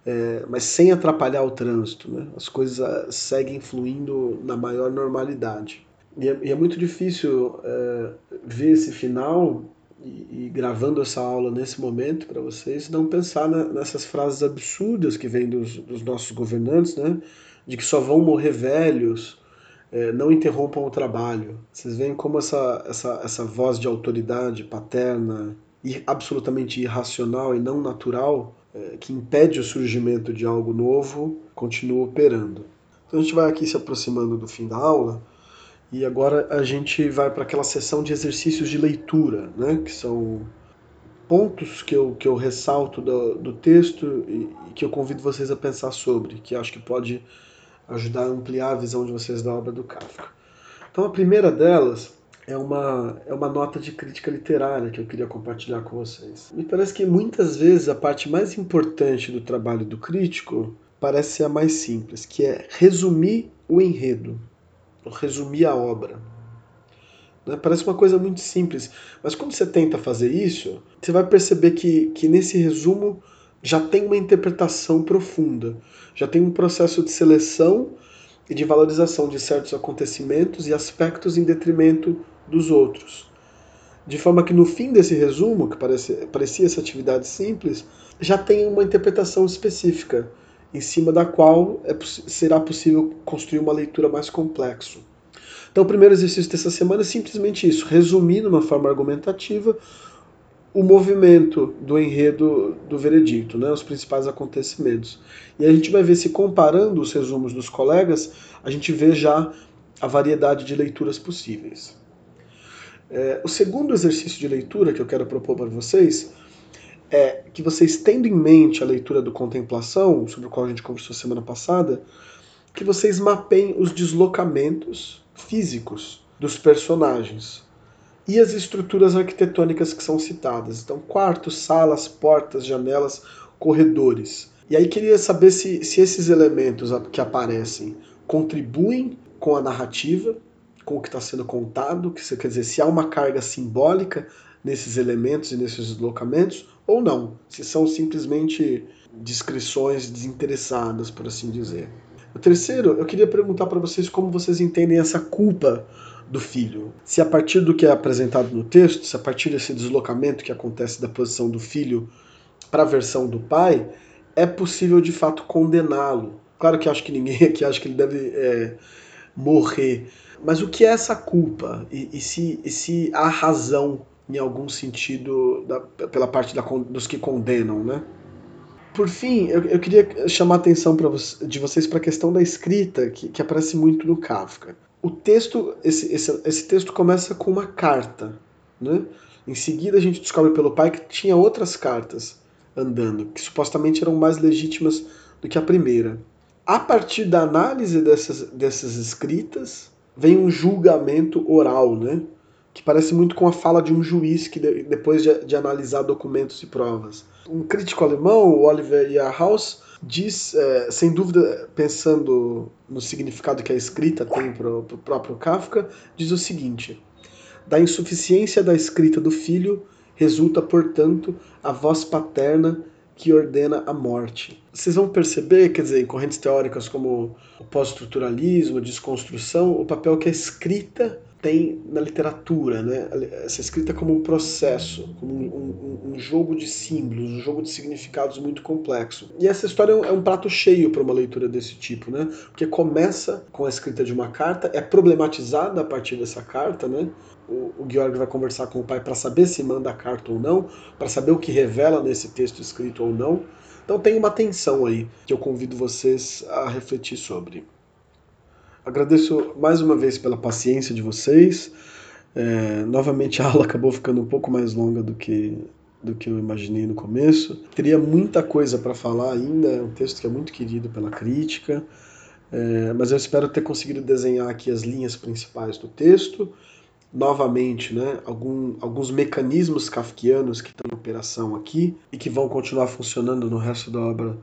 é, mas sem atrapalhar o trânsito. Né? As coisas ah, seguem fluindo na maior normalidade. E é, e é muito difícil é, ver esse final e, e, gravando essa aula nesse momento para vocês, não pensar na, nessas frases absurdas que vêm dos, dos, nossos governantes, né? de que só vão morrer velhos, é, não interrompam o trabalho. Vocês veem como essa, essa, essa voz de autoridade paterna, absolutamente irracional e não natural é, que impede o surgimento de algo novo continua operando. Então a gente vai aqui se aproximando do fim da aula e agora a gente vai para aquela sessão de exercícios de leitura, né, que são pontos que eu, que eu ressalto do, do texto e, e, que eu convido vocês a pensar sobre, que acho que pode ajudar a ampliar a visão de vocês da obra do Kafka. Então a primeira delas é uma, é uma nota de crítica literária que eu queria compartilhar com vocês. Me parece que muitas vezes a parte mais importante do trabalho do crítico parece ser a mais simples, que é resumir o enredo, resumir a obra. Né? Parece uma coisa muito simples, mas quando você tenta fazer isso, você vai perceber que, que nesse resumo já tem uma interpretação profunda, já tem um processo de seleção e de valorização de certos acontecimentos e aspectos em detrimento dos outros. De forma que no fim desse resumo, que parece, parecia essa atividade simples, já tem uma interpretação específica, em cima da qual é, será possível construir uma leitura mais complexa. Então, o primeiro exercício dessa semana é simplesmente isso: resumir, de uma forma argumentativa, o movimento do enredo do veredito, né, os principais acontecimentos. E a gente vai ver se comparando os resumos dos colegas, a gente vê já a variedade de leituras possíveis. É, o segundo exercício de leitura que eu quero propor para vocês é que vocês, tendo em mente a leitura do Contemplação, sobre o qual a gente conversou semana passada, que vocês mapeiem os deslocamentos físicos dos personagens e as estruturas arquitetônicas que são citadas. Então, quartos, salas, portas, janelas, corredores. E aí queria saber se, se esses elementos que aparecem contribuem com a narrativa, com o que está sendo contado, que quer dizer, se há uma carga simbólica nesses elementos e nesses deslocamentos, ou não, se são simplesmente descrições desinteressadas, por assim dizer. O terceiro, eu queria perguntar para vocês como vocês entendem essa culpa do filho. Se a partir do que é apresentado no texto, se a partir desse deslocamento que acontece da posição do filho para a versão do pai, é possível de fato condená-lo. Claro que acho que ninguém aqui acha que ele deve é, morrer, mas o que é essa culpa? E, e, se, e se há razão em algum sentido da, pela parte da, dos que condenam, né? Por fim, eu, eu queria chamar a atenção de vocês para a questão da escrita, que, que aparece muito no Kafka. O texto, esse, esse, esse texto começa com uma carta, né? Em seguida a gente descobre pelo pai que tinha outras cartas andando, que supostamente eram mais legítimas do que a primeira. A partir da análise dessas, dessas escritas, vem um julgamento oral, né? que parece muito com a fala de um juiz que depois de, de analisar documentos e provas. Um crítico alemão, o Oliver Jahrhaus, diz, é, sem dúvida, pensando no significado que a escrita tem para o próprio Kafka, diz o seguinte: da insuficiência da escrita do filho resulta, portanto, a voz paterna que ordena a morte. Vocês vão perceber, quer dizer, em correntes teóricas como o pós-estruturalismo, desconstrução, o papel que a escrita tem na literatura, né? Essa escrita como um processo, como um, um, um, jogo de símbolos, um jogo de significados muito complexo. E essa história é um, é prato cheio para uma leitura desse tipo, né? Porque começa com a escrita de uma carta, é problematizada a partir dessa carta, né? O, o Georg vai conversar com o pai para saber se manda a carta ou não, para saber o que revela nesse texto escrito ou não. Então tem uma tensão aí que eu convido vocês a refletir sobre. Agradeço mais uma vez pela paciência de vocês. É, novamente a aula acabou ficando um pouco mais longa do que do que eu imaginei no começo. Teria muita coisa para falar ainda, é um texto que é muito querido pela crítica, é, mas eu espero ter conseguido desenhar aqui as linhas principais do texto. Novamente, né, algum, alguns mecanismos kafkianos que estão em operação aqui e que vão continuar funcionando no resto da obra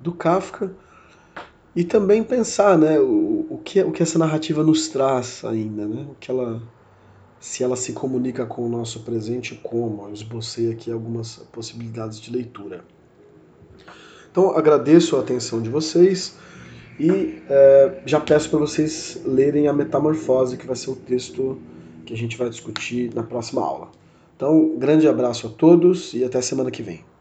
do Kafka. E também pensar, né, o, que, o que essa narrativa nos traz ainda, né? O que ela, se ela se comunica com o nosso presente como. Eu esbocei aqui algumas possibilidades de leitura. Então, agradeço a atenção de vocês e é, já peço para vocês lerem a Metamorfose, que vai ser o texto que a gente vai discutir na próxima aula. Então, grande abraço a todos e até semana que vem.